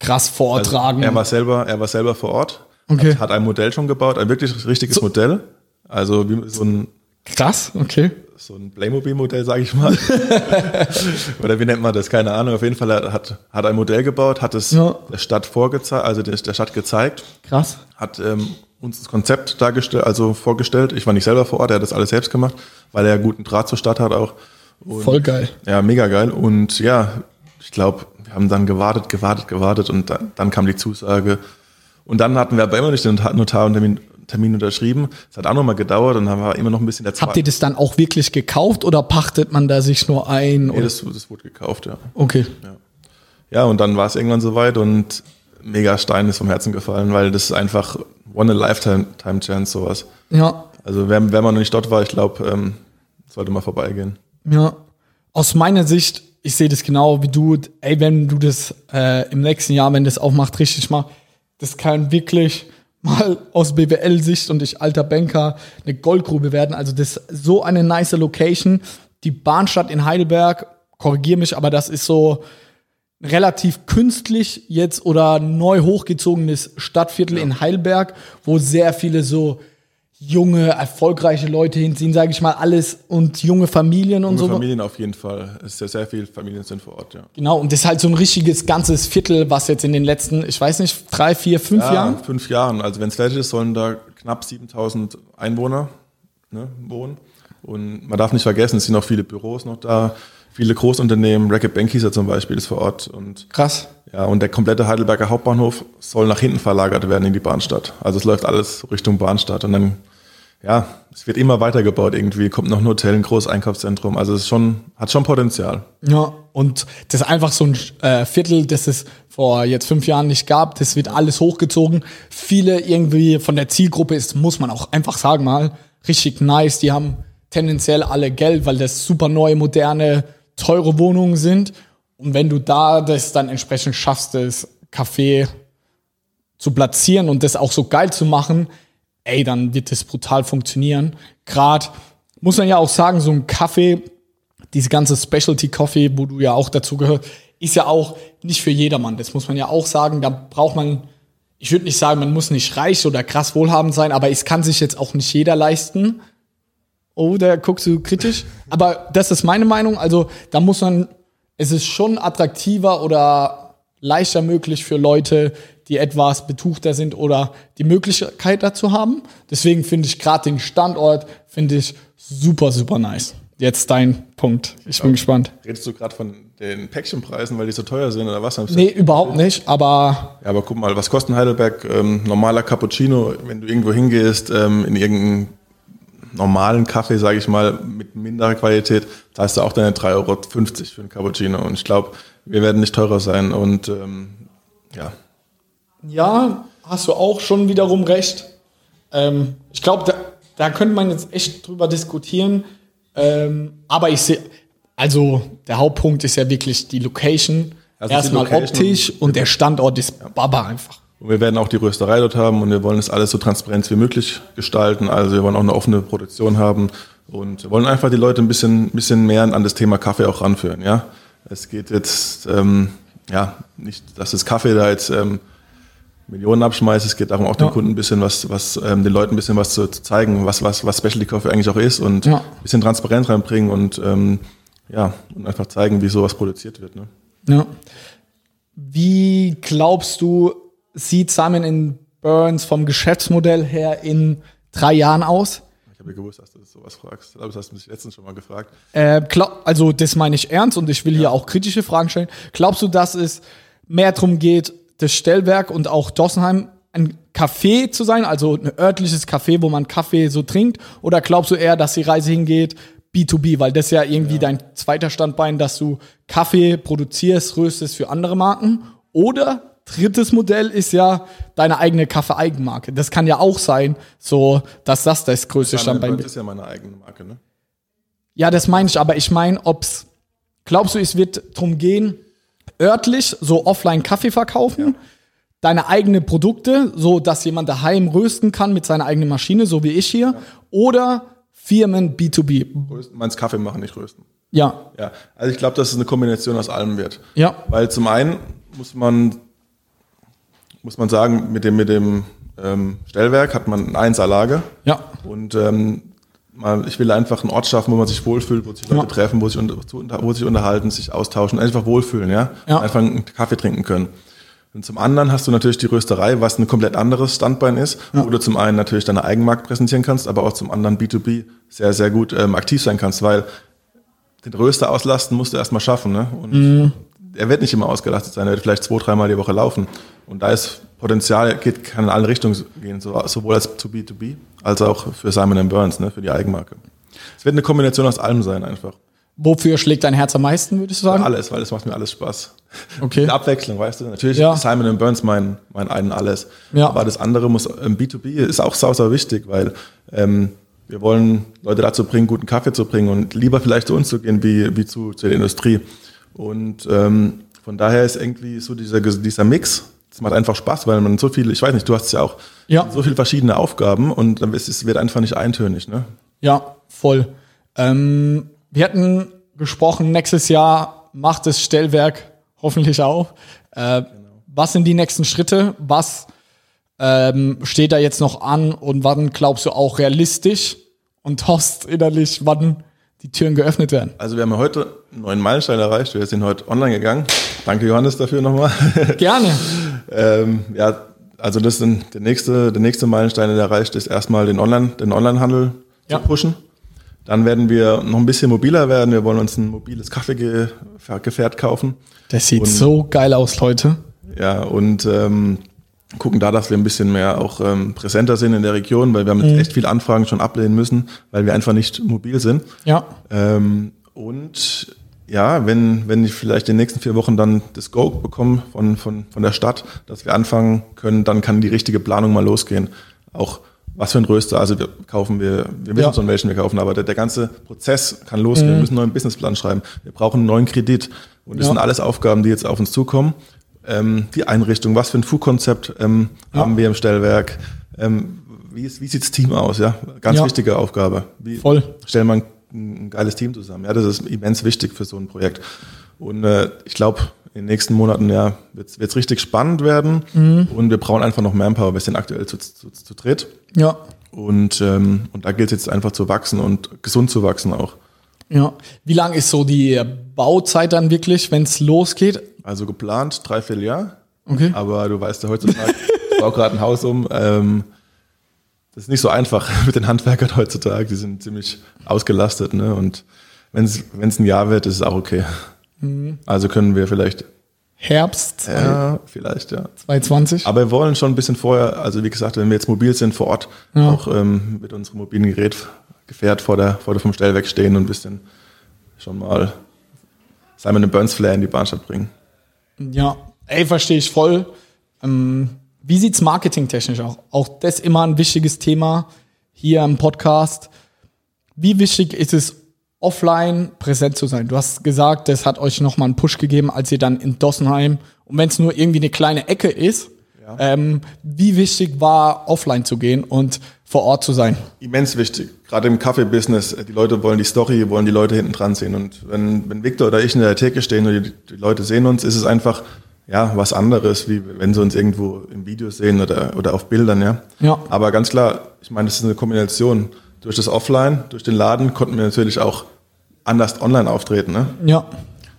krass vortragen? Also er war selber, er war selber vor Ort. Okay. Hat, hat ein Modell schon gebaut, ein wirklich richtiges so. Modell. Also wie so ein. Krass, okay so ein Playmobil-Modell, sage ich mal. Oder wie nennt man das? Keine Ahnung. Auf jeden Fall hat, hat ein Modell gebaut, hat es ja. der Stadt vorgezeigt, also der, der Stadt gezeigt. Krass. Hat ähm, uns das Konzept dargestellt, also vorgestellt. Ich war nicht selber vor Ort, er hat das alles selbst gemacht, weil er guten Draht zur Stadt hat auch. Und, Voll geil. Ja, mega geil. Und ja, ich glaube, wir haben dann gewartet, gewartet, gewartet und dann, dann kam die Zusage. Und dann hatten wir aber immer nicht den Notar und Termin, unterschrieben. Es hat auch nochmal gedauert und dann war immer noch ein bisschen der Habt ihr das dann auch wirklich gekauft oder pachtet man da sich nur ein? Nee, das, das wurde gekauft, ja. Okay. Ja, ja und dann war es irgendwann soweit und mega Stein ist vom Herzen gefallen, weil das ist einfach one a lifetime time chance sowas. Ja. Also wenn, wenn man noch nicht dort war, ich glaube, ähm, sollte mal vorbeigehen. Ja. Aus meiner Sicht, ich sehe das genau wie du, ey, wenn du das äh, im nächsten Jahr, wenn das aufmacht, richtig machst, das kann wirklich mal aus BWL-Sicht und ich alter Banker eine Goldgrube werden. Also das ist so eine nice Location. Die Bahnstadt in Heidelberg, korrigiere mich, aber das ist so relativ künstlich jetzt oder neu hochgezogenes Stadtviertel ja. in Heidelberg, wo sehr viele so junge, erfolgreiche Leute hinziehen, sage ich mal, alles und junge Familien und Junge so. Familien auf jeden Fall. Es ist ja sehr viel Familien sind vor Ort, ja. Genau, und das ist halt so ein richtiges ganzes Viertel, was jetzt in den letzten, ich weiß nicht, drei, vier, fünf Ja, Jahren. fünf Jahren. Also wenn es fertig ist, sollen da knapp 7000 Einwohner ne, wohnen. Und man darf nicht vergessen, es sind auch viele Büros noch da, viele Großunternehmen, Racket Bankieser zum Beispiel ist vor Ort. Und Krass. ja, und der komplette Heidelberger Hauptbahnhof soll nach hinten verlagert werden in die Bahnstadt. Also es läuft alles Richtung Bahnstadt. Und dann, ja, es wird immer weitergebaut irgendwie, kommt noch ein Hotel, ein großes Einkaufszentrum. Also es ist schon, hat schon Potenzial. Ja, und das ist einfach so ein äh, Viertel, das es vor jetzt fünf Jahren nicht gab. Das wird alles hochgezogen. Viele irgendwie von der Zielgruppe ist, muss man auch einfach sagen mal, richtig nice. Die haben tendenziell alle Geld, weil das super neue, moderne, teure Wohnungen sind. Und wenn du da das dann entsprechend schaffst, das Café zu platzieren und das auch so geil zu machen, ey, dann wird das brutal funktionieren. Gerade muss man ja auch sagen, so ein Kaffee, diese ganze Specialty Coffee, wo du ja auch dazu gehört, ist ja auch nicht für jedermann. Das muss man ja auch sagen. Da braucht man, ich würde nicht sagen, man muss nicht reich oder krass wohlhabend sein, aber es kann sich jetzt auch nicht jeder leisten. Oh, da guckst du kritisch. Aber das ist meine Meinung. Also da muss man, es ist schon attraktiver oder leichter möglich für Leute, die etwas betuchter sind oder die Möglichkeit dazu haben. Deswegen finde ich gerade den Standort, finde ich super, super nice. Jetzt dein Punkt. Ich bin gespannt. Redest du gerade von den Päckchenpreisen, weil die so teuer sind oder was? Nee, überhaupt nicht, aber Ja, aber guck mal, was kostet Heidelberg ähm, normaler Cappuccino, wenn du irgendwo hingehst, ähm, in irgendeinen normalen Kaffee, sage ich mal, mit minderer Qualität, zahlst du auch deine 3,50 Euro für einen Cappuccino. Und ich glaube, wir werden nicht teurer sein. Und ähm, ja, ja, hast du auch schon wiederum recht. Ähm, ich glaube, da, da könnte man jetzt echt drüber diskutieren. Ähm, aber ich sehe, also der Hauptpunkt ist ja wirklich die Location. Also Erstmal optisch und der Standort ist Baba einfach. Und wir werden auch die Rösterei dort haben und wir wollen das alles so transparent wie möglich gestalten. Also wir wollen auch eine offene Produktion haben und wir wollen einfach die Leute ein bisschen, bisschen mehr an das Thema Kaffee auch ranführen. Ja, es geht jetzt ähm, ja nicht, dass das Kaffee da jetzt ähm, Millionen abschmeißt. Es geht darum, auch den Ja. Kunden ein bisschen was, was ähm, den Leuten ein bisschen was zu, zu zeigen, was, was, was Specialty Coffee eigentlich auch ist und Ja. ein bisschen Transparenz reinbringen und ähm, ja, und einfach zeigen, wie sowas produziert wird. Ne? Ja. Wie glaubst du, sieht Simon Burns vom Geschäftsmodell her in drei Jahren aus? Ich habe ja gewusst, dass du sowas fragst. Ich glaube, das hast du mich letztens schon mal gefragt. Äh, glaub, also das meine ich ernst und ich will hier auch kritische Fragen stellen. Glaubst du, dass es mehr darum geht, das Stellwerk und auch Dossenheim ein Café zu sein, also ein örtliches Café, wo man Kaffee so trinkt? Oder glaubst du eher, dass die Reise hingeht B2B, weil das ist ja irgendwie dein zweiter Standbein, dass du Kaffee produzierst, röstest für andere Marken? Oder drittes Modell ist ja deine eigene Kaffee-Eigenmarke. Das kann ja auch sein, so dass das das größte Standbein Burns wird. ist ja meine eigene Marke. Ne? Ja, das meine ich, aber ich meine, ob's, glaubst du, es wird drum gehen, örtlich so offline Kaffee verkaufen, deine eigene Produkte, so dass jemand daheim rösten kann mit seiner eigenen Maschine, so wie ich hier, oder Firmen B2B. Rösten, meinst Kaffee machen, nicht rösten. Ja, Ja, also ich glaube, dass es eine Kombination aus allem wird. ja, Weil zum einen muss man, muss man sagen, mit dem, mit dem ähm, Stellwerk hat man ein Einserlager. ja, Und ähm, man, ich will einfach einen Ort schaffen, wo man sich wohlfühlt, wo sich Leute Ja. treffen, wo sich, wo sich unterhalten, sich austauschen, einfach wohlfühlen, ja? Ja. Einfach einen Kaffee trinken können. Und zum anderen hast du natürlich die Rösterei, was ein komplett anderes Standbein ist, wo du zum einen natürlich deine Eigenmarkt präsentieren kannst, aber auch zum anderen B2B sehr, sehr gut ähm, aktiv sein kannst, weil den Röster auslasten musst du erstmal schaffen. Ne? Und Mhm. Er wird nicht immer ausgelastet sein, er wird vielleicht zwei, dreimal die Woche laufen. Und da ist Potenzial, geht, kann in alle Richtungen gehen, so, sowohl als zu B2B als auch für Simon Burns, ne, für die Eigenmarke. Es wird eine Kombination aus allem sein einfach. Wofür schlägt dein Herz am meisten, würdest du sagen? Alles, weil es macht mir alles Spaß. Okay. Die Abwechslung, weißt du? Natürlich Ja. ist Simon Burns mein, mein ein alles. Ja. Aber das andere muss, ähm, B2B ist auch sau, sau wichtig, weil ähm, wir wollen Leute dazu bringen, guten Kaffee zu bringen und lieber vielleicht zu uns zu gehen, wie, wie zu, zu der Industrie. Und ähm, von daher ist irgendwie so dieser, dieser Mix, das macht einfach Spaß, weil man so viele, ich weiß nicht, du hast es ja auch, Ja. so viele verschiedene Aufgaben und dann ist es wird einfach nicht eintönig. Ne? Ja, voll. Ähm, wir hatten gesprochen, nächstes Jahr macht das Stellwerk hoffentlich auch. Äh, Was sind die nächsten Schritte? Was ähm, steht da jetzt noch an und wann glaubst du auch realistisch und hoffst innerlich, wann die Türen geöffnet werden? Also wir haben heute einen neuen Meilenstein erreicht. Wir sind heute online gegangen. Danke Johannes dafür nochmal. Gerne. ähm, ja, also das ist der nächste, der nächste Meilenstein, der erreicht ist, erstmal den Online, den Onlinehandel Ja. zu pushen. Dann werden wir noch ein bisschen mobiler werden. Wir wollen uns ein mobiles Kaffeegefährt kaufen. Das sieht Und- so geil aus, Leute. Ja, und ähm, gucken da, dass wir ein bisschen mehr auch ähm, präsenter sind in der Region, weil wir haben jetzt echt viele Anfragen schon ablehnen müssen, weil wir einfach nicht mobil sind. Ja. Ähm, und ja, wenn, wenn ich vielleicht in den nächsten vier Wochen dann das Go bekomme von, von, von der Stadt, dass wir anfangen können, dann kann die richtige Planung mal losgehen. Auch was für ein Röster, also wir kaufen wir, wir wissen Ja. schon, welchen wir kaufen, aber der, der ganze Prozess kann losgehen. Wir müssen einen neuen Businessplan schreiben. Wir brauchen einen neuen Kredit. Und das Ja. sind alles Aufgaben, die jetzt auf uns zukommen. Ähm, die Einrichtung, was für ein Food-Konzept ähm, Ja. haben wir im Stellwerk? Ähm, wie, ist, wie sieht das Team aus? Ja, ganz Ja. wichtige Aufgabe. Wie, Voll. stellen wir ein, ein geiles Team zusammen. Ja, das ist immens wichtig für so ein Projekt. Und äh, ich glaube, in den nächsten Monaten ja, wird es richtig spannend werden. Mhm. Und wir brauchen einfach noch Manpower. Wir sind aktuell zu, zu, zu dritt. Ja. Und, ähm, und da gilt es jetzt einfach zu wachsen und gesund zu wachsen auch. Ja. Wie lang ist so die Bauzeit dann wirklich, wenn es losgeht? Also geplant, dreiviertel Jahr. Okay. Aber du weißt ja heutzutage, ich baue gerade ein Haus um. Ähm, das ist nicht so einfach mit den Handwerkern heutzutage. Die sind ziemlich ausgelastet. Ne? Und wenn es ein Jahr wird, ist es auch okay. Mhm. Also können wir vielleicht, Herbst ja, vielleicht, ja. 2020? Aber wir wollen schon ein bisschen vorher, also wie gesagt, wenn wir jetzt mobil sind vor Ort, Ja. auch ähm, mit unserem mobilen Gerät Gefährt vor der, vor der vom Stellwerk stehen und ein bisschen schon mal Simon Burns Flair in die Bahnstadt bringen. Ja, ey, verstehe ich voll. Ähm, wie sieht's marketingtechnisch auch? Auch das immer ein wichtiges Thema hier im Podcast. Wie wichtig ist es, offline präsent zu sein? Du hast gesagt, das hat euch nochmal einen Push gegeben, als ihr dann in Dossenheim, und wenn es nur irgendwie eine kleine Ecke ist, ähm, wie wichtig war, offline zu gehen und vor Ort zu sein? Immens wichtig. Gerade im Kaffee-Business, äh, die Leute wollen die Story, wollen die Leute hinten dran sehen. Und wenn, wenn Victor oder ich in der Theke stehen und die, die Leute sehen uns, ist es einfach ja was anderes, wie wenn sie uns irgendwo im Video sehen oder, oder auf Bildern, ja. Ja. Aber ganz klar, ich meine, das ist eine Kombination. Durch das Offline, durch den Laden konnten wir natürlich auch anders online auftreten, ne? Ja,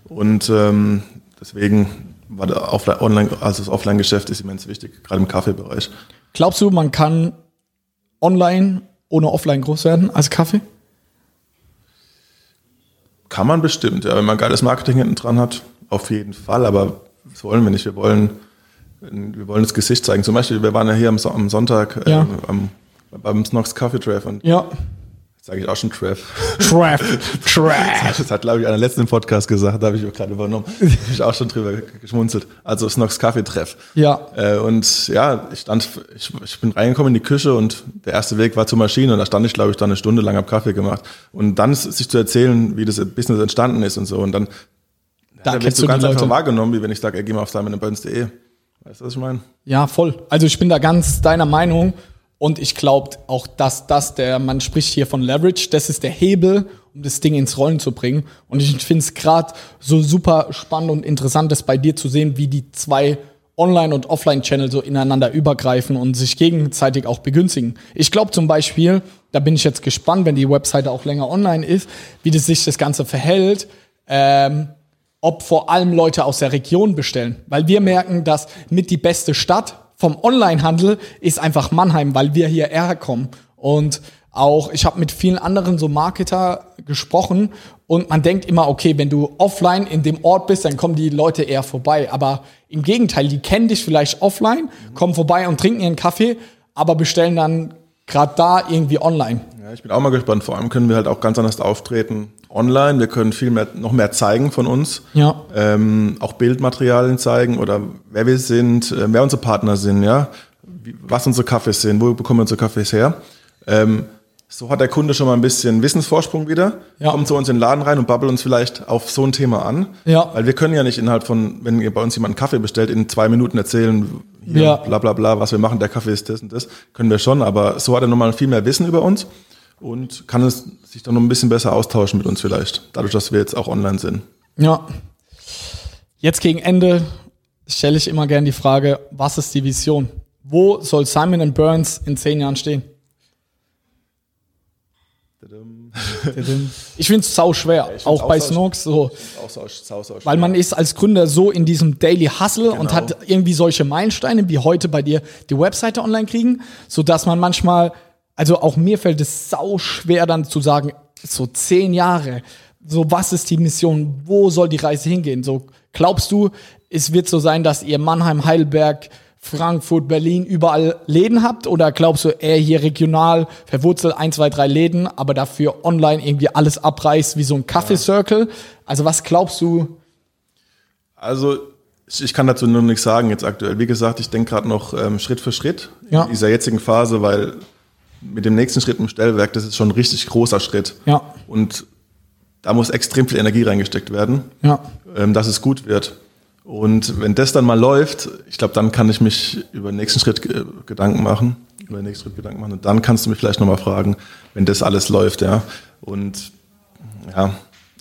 Und ähm, deswegen war der Offline, Online, also das Offline-Geschäft ist immens wichtig, gerade im Kaffeebereich. glaubst du, man kann online ohne offline groß werden als Kaffee? Kann man bestimmt, ja, wenn man geiles Marketing hinten dran hat, auf jeden Fall, aber das wollen wir nicht. Wir wollen, wir wollen das Gesicht zeigen. Zum Beispiel, wir waren ja hier am, So- am Sonntag äh, Ja. am, beim Snox Coffee Treff und Ja. Sage ich auch schon Treff. Trash. Trash. Das hat, glaube ich, einer letzten Podcast gesagt, da habe ich auch gerade übernommen. Da habe ich auch schon drüber geschmunzelt. Also Snox Kaffee Treff. Ja. Äh, und ja, ich stand, ich, ich bin reingekommen in die Küche und der erste Weg war zur Maschine und da stand ich, glaube ich, dann eine Stunde lang hab Kaffee gemacht. Und dann s- sich zu erzählen, wie das Business entstanden ist und so. Und dann Da da wirst du ganz einfach wahrgenommen, wie wenn ich sage, ey, geh mal auf simonandburns.de. Weißt du, was ich meine? Ja, voll. Also ich bin da ganz deiner Meinung und ich glaube auch, dass das der, man spricht hier von Leverage, das ist der Hebel, um das Ding ins Rollen zu bringen. Und ich finde es gerade so super spannend und interessant, das bei dir zu sehen, wie die zwei Online- und Offline-Channel so ineinander übergreifen und sich gegenseitig auch begünstigen. Ich glaube zum Beispiel, da bin ich jetzt gespannt, wenn die Webseite auch länger online ist, wie das sich das Ganze verhält. Ähm, ob vor allem Leute aus der Region bestellen. Weil wir merken, dass mit die beste Stadt vom Onlinehandel ist einfach Mannheim, weil wir hierher kommen. Und auch, ich habe mit vielen anderen so Marketer gesprochen und man denkt immer, okay, wenn du offline in dem Ort bist, dann kommen die Leute eher vorbei. Aber im Gegenteil, die kennen dich vielleicht offline, kommen vorbei und trinken ihren Kaffee, aber bestellen dann gerade da irgendwie online. Ja, ich bin auch mal gespannt. Vor allem können wir halt auch ganz anders auftreten online. Wir können viel mehr, noch mehr zeigen von uns. Ja. Ähm, auch Bildmaterialien zeigen oder wer wir sind, äh, wer unsere Partner sind, ja. Was unsere Kaffees sind, wo bekommen wir unsere Kaffees her. Ähm, so hat der Kunde schon mal ein bisschen Wissensvorsprung wieder, Ja. kommt zu uns in den Laden rein und babbelt uns vielleicht auf so ein Thema an. Ja. Weil wir können ja nicht innerhalb von, wenn ihr bei uns jemand einen Kaffee bestellt, in zwei Minuten erzählen, hier, Ja. bla bla bla, was wir machen, der Kaffee ist das und das. Können wir schon, aber so hat er nochmal viel mehr Wissen über uns und kann es sich dann noch ein bisschen besser austauschen mit uns vielleicht, dadurch, dass wir jetzt auch online sind. Ja. Jetzt gegen Ende stelle ich immer gern die Frage, was ist die Vision? Wo soll Simon Burns in zehn Jahren stehen? Ich finde es sau schwer, ja, auch bei Snox so. Sau, sau, sau weil man ist als Gründer so in diesem Daily Hustle genau. und hat irgendwie solche Meilensteine, wie heute bei dir die Webseite online kriegen, so dass man manchmal, also auch mir fällt es sau schwer dann zu sagen, so zehn Jahre, so was ist die Mission, wo soll die Reise hingehen? So glaubst du, es wird so sein, dass ihr Mannheim, Heidelberg, Frankfurt, Berlin überall Läden habt? Oder glaubst du eher hier regional verwurzelt ein, zwei, drei Läden, aber dafür online irgendwie alles abreißt wie so ein Kaffeecircle? Also was glaubst du? Also ich kann dazu nur nichts sagen jetzt aktuell. Wie gesagt, ich denke gerade noch ähm, Schritt für Schritt ja. in dieser jetzigen Phase, weil mit dem nächsten Schritt im Stellwerk, das ist schon ein richtig großer Schritt. Ja. Und da muss extrem viel Energie reingesteckt werden, ja. ähm, dass es gut wird. Und wenn das dann mal läuft, ich glaube, dann kann ich mich über den nächsten Schritt äh, Gedanken machen, über den nächsten Schritt Gedanken machen. Und dann kannst du mich vielleicht nochmal fragen, wenn das alles läuft, ja. Und ja,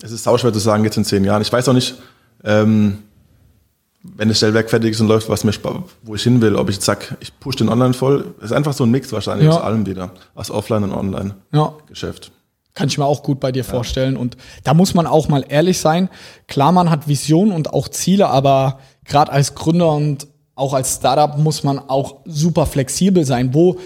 es ist sauschwer zu sagen jetzt in zehn Jahren. Ich weiß auch nicht, ähm, wenn das Stellwerk fertig ist und läuft, was mich, wo ich hin will, ob ich sag, ich push den Online voll. Es ist einfach so ein Mix wahrscheinlich ja. aus allem wieder, aus Offline und Online-Geschäft. Ja. Kann ich mir auch gut bei dir ja. vorstellen. Und da muss man auch mal ehrlich sein. Klar, man hat Visionen und auch Ziele, aber gerade als Gründer und auch als Startup muss man auch super flexibel sein, wo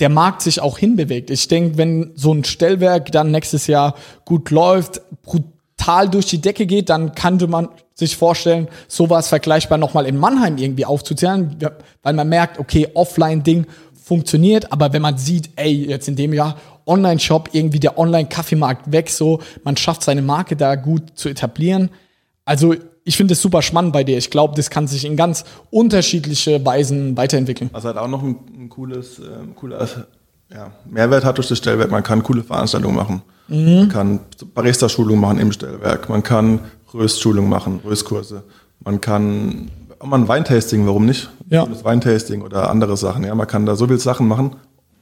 der Markt sich auch hinbewegt. Ich denke, wenn so ein Stellwerk dann nächstes Jahr gut läuft, brutal durch die Decke geht, dann könnte man sich vorstellen, sowas vergleichbar nochmal in Mannheim irgendwie aufzuzählen, weil man merkt, okay, Offline-Ding funktioniert, aber wenn man sieht, ey, jetzt in dem Jahr Online-Shop, irgendwie der Online-Kaffeemarkt weg, so, man schafft seine Marke da gut zu etablieren. Also ich finde es super spannend bei dir. Ich glaube, das kann sich in ganz unterschiedliche Weisen weiterentwickeln. Was halt auch noch ein, ein cooles, äh, cooler ja, Mehrwert hat durch das Stellwerk, man kann coole Veranstaltungen machen. Mhm. Man kann Barista-Schulungen machen im Stellwerk, man kann Röstschulungen machen, Röstkurse. Man kann auch mal ein Weintasting, warum nicht? Ja. Weintasting oder andere Sachen. Ja, man kann da so viele Sachen machen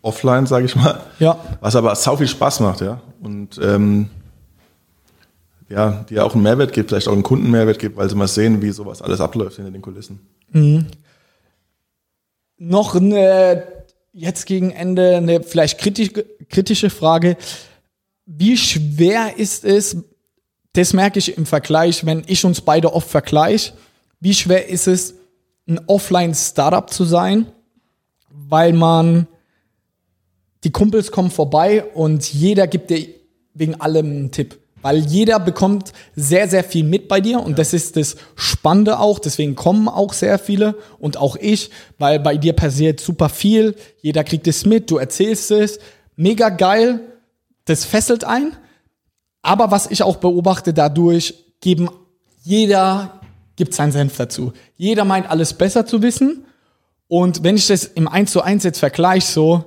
offline, sage ich mal. Ja. Was aber sau viel Spaß macht, ja. Und ähm, ja, die auch einen Mehrwert gibt, vielleicht auch einen Kundenmehrwert gibt, weil sie mal sehen, wie sowas alles abläuft hinter den Kulissen. Mhm. Noch eine, jetzt gegen Ende eine vielleicht kritisch, kritische Frage. Wie schwer ist es, das merke ich im Vergleich, wenn ich uns beide oft vergleiche, wie schwer ist es, ein Offline-Startup zu sein, weil man die Kumpels kommen vorbei und jeder gibt dir wegen allem einen Tipp. Weil jeder bekommt sehr, sehr viel mit bei dir und ja. das ist das Spannende auch. Deswegen kommen auch sehr viele und auch ich, weil bei dir passiert super viel. Jeder kriegt es mit, du erzählst es. Mega geil. Das fesselt ein. Aber was ich auch beobachte dadurch, geben jeder gibt seinen Senf dazu. Jeder meint alles besser zu wissen. Und wenn ich das im 1 zu 1 jetzt vergleiche, so,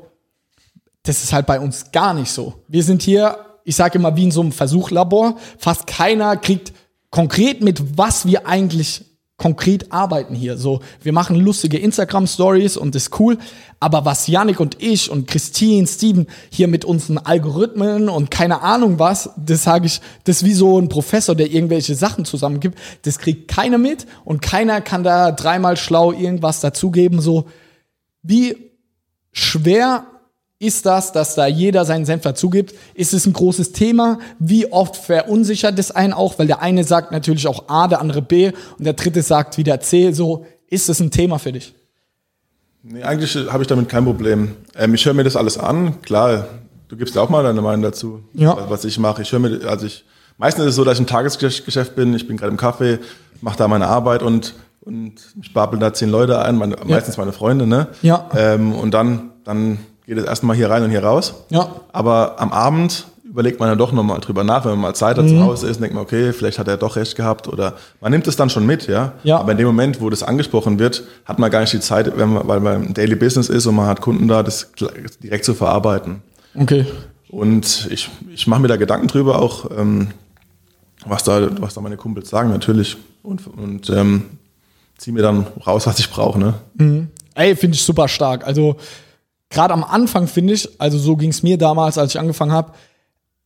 das ist halt bei uns gar nicht so. Wir sind hier, ich sage immer, wie in so einem Versuchlabor. Fast keiner kriegt konkret mit, was wir eigentlich konkret arbeiten hier. So, wir machen lustige Instagram-Stories und das ist cool. Aber was Yannick und ich und Christine, Steven hier mit unseren Algorithmen und keine Ahnung was, das sage ich, das ist wie so ein Professor, der irgendwelche Sachen zusammengibt. Das kriegt keiner mit und keiner kann da dreimal schlau irgendwas dazugeben. So, wie schwer ist das, dass da jeder seinen Senf dazugibt? Ist es ein großes Thema? Wie oft verunsichert es einen auch? Weil der eine sagt natürlich auch A, der andere B und der dritte sagt wieder C. So, ist es ein Thema für dich? Nee, eigentlich habe ich damit kein Problem. Ähm, ich höre mir das alles an. Klar, du gibst ja auch mal deine Meinung dazu, ja. was ich mache. Ich höre mir, also ich, meistens ist es so, dass ich im Tagesgeschäft bin. Ich bin gerade im Café, mache da meine Arbeit und und ich babel da zehn Leute ein, meine, ja. meistens meine Freunde, ne? Ja. Ähm, und dann, dann geht es erstmal hier rein und hier raus. Ja. Aber am Abend überlegt man ja doch nochmal drüber nach, wenn man mal Zeit hat mhm. zu Hause ist, denkt man, okay, vielleicht hat er doch recht gehabt oder man nimmt es dann schon mit, ja. ja. Aber in dem Moment, wo das angesprochen wird, hat man gar nicht die Zeit, wenn man, weil man im Daily Business ist und man hat Kunden da, das direkt zu verarbeiten. Okay. Und ich, ich mache mir da Gedanken drüber auch, ähm, was, da, was da meine Kumpels sagen, natürlich. Und, und ähm, ziehe mir dann raus, was ich brauche. Ne? Mhm. Ey, finde ich super stark. Also gerade am Anfang finde ich, also so ging es mir damals, als ich angefangen habe,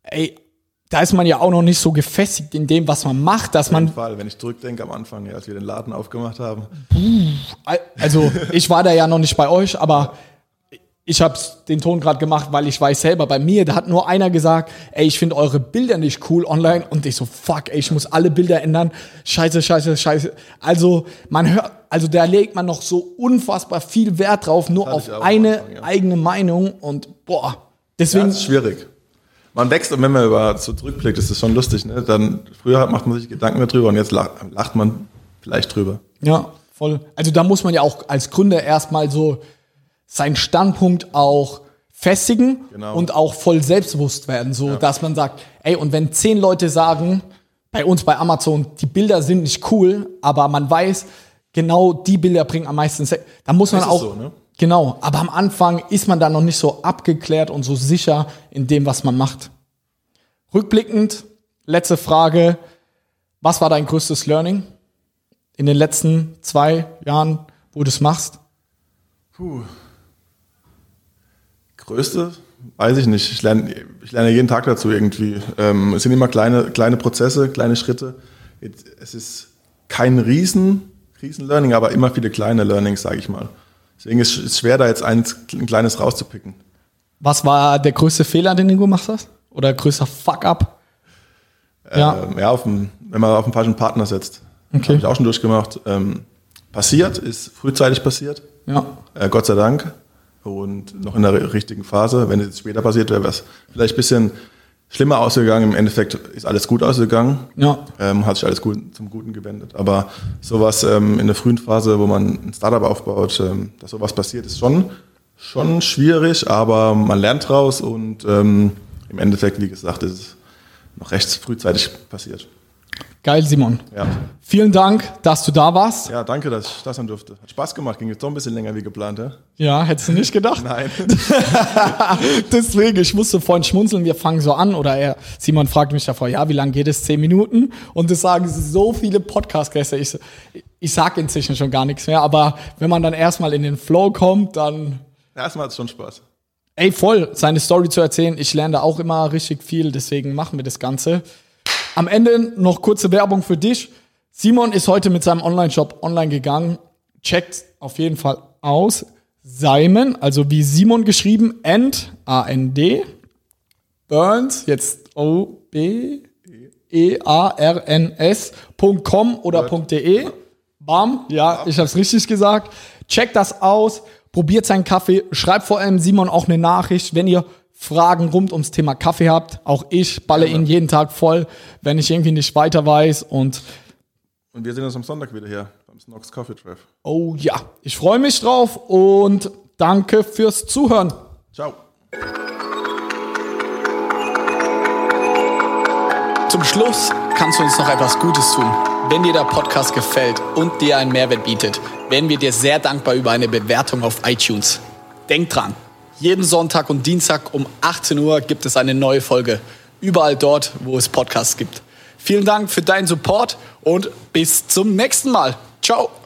ey, da ist man ja auch noch nicht so gefestigt in dem, was man macht, dass Auf jeden man, Fall, wenn ich zurückdenke am Anfang, ja, als wir den Laden aufgemacht haben. also ich war da ja noch nicht bei euch, aber ich habe den Ton gerade gemacht, weil ich weiß selber, bei mir, da hat nur einer gesagt, ey, ich finde eure Bilder nicht cool online und ich so, fuck, ey, ich muss alle Bilder ändern. Scheiße, scheiße, scheiße. Also man hört, also da legt man noch so unfassbar viel Wert drauf, nur auf eine Anfang, ja. eigene Meinung und boah, Ja, deswegen, das ist schwierig. Man wächst und wenn man über so zurückblickt, ist das schon lustig. Ne? Dann früher macht man sich Gedanken darüber und jetzt lacht, lacht man vielleicht drüber. Ja, voll. Also da muss man ja auch als Gründer erstmal so seinen Standpunkt auch festigen Genau. und auch voll selbstbewusst werden, so dass man sagt, ey, und wenn zehn Leute sagen, bei uns bei Amazon, die Bilder sind nicht cool, aber man weiß, genau die Bilder bringen am meisten Se dann muss man auch so, ne? genau, aber am Anfang ist man da noch nicht so abgeklärt und so sicher in dem, was man macht. Rückblickend, letzte Frage, was war dein größtes Learning in den letzten zwei Jahren, wo du es machst? Puh. Größte? Weiß ich nicht. Ich lerne, ich lerne jeden Tag dazu irgendwie. Ähm, es sind immer kleine, kleine Prozesse, kleine Schritte. Es ist kein riesen, riesen Learning, aber immer viele kleine Learnings, sage ich mal. Deswegen ist es schwer, da jetzt ein kleines rauszupicken. Was war der größte Fehler, den du gemacht hast? Oder größter Fuck-up? Ja. Ähm, ja, auf dem, wenn man auf einen falschen Partner setzt. Okay. Habe ich auch schon durchgemacht. Ähm, passiert, ist frühzeitig passiert. Ja. Äh, Gott sei Dank. Und noch in der ri- richtigen Phase. Wenn es jetzt später passiert wäre, wäre es vielleicht ein bisschen schlimmer ausgegangen. Im Endeffekt ist alles gut ausgegangen. Ja. Ähm, hat sich alles gut, zum Guten gewendet. Aber sowas ähm, in der frühen Phase, wo man ein Startup aufbaut, ähm, dass sowas passiert, ist schon, schon schwierig, aber man lernt draus und ähm, im Endeffekt, wie gesagt, ist es noch recht frühzeitig passiert. Geil, Simon. Ja. Vielen Dank, dass du da warst. ja, danke, dass ich das sein durfte. Hat Spaß gemacht, ging jetzt doch ein bisschen länger wie geplant. Ja? Ja, hättest du nicht gedacht? Nein. Deswegen, ich musste vorhin schmunzeln, wir fangen so an, oder er, Simon fragt mich davor, ja, wie lange geht es? Zehn Minuten? Und das sagen so viele Podcast-Gäste. Ich, ich sag inzwischen schon gar nichts mehr, aber wenn man dann erstmal in den Flow kommt, dann, Erstmal hat es schon Spaß. ey, voll, seine Story zu erzählen. Ich lerne da auch immer richtig viel, deswegen machen wir das Ganze. Am Ende noch kurze Werbung für dich. Simon ist heute mit seinem Online-Shop online gegangen. Checkt auf jeden Fall aus. Simon, also wie Simon geschrieben, End, A-N-D, Burns, jetzt O-B, E-A-R-N-S.com oder .de. Bam, ja, ich hab's richtig gesagt. Checkt das aus, probiert seinen Kaffee, schreibt vor allem Simon auch eine Nachricht, wenn ihr Fragen rund ums Thema Kaffee habt. Auch ich balle ihn jeden Tag voll, wenn ich irgendwie nicht weiter weiß. Und Und wir sehen uns am Sonntag wieder hier beim Snox Coffee Treff. oh ja, ich freue mich drauf und danke fürs Zuhören. Ciao. Zum Schluss kannst du uns noch etwas Gutes tun. Wenn dir der Podcast gefällt und dir einen Mehrwert bietet, wären wir dir sehr dankbar über eine Bewertung auf iTunes. Denk dran, jeden Sonntag und Dienstag um 18 Uhr gibt es eine neue Folge. Überall dort, wo es Podcasts gibt. Vielen Dank für deinen Support und bis zum nächsten Mal. Ciao.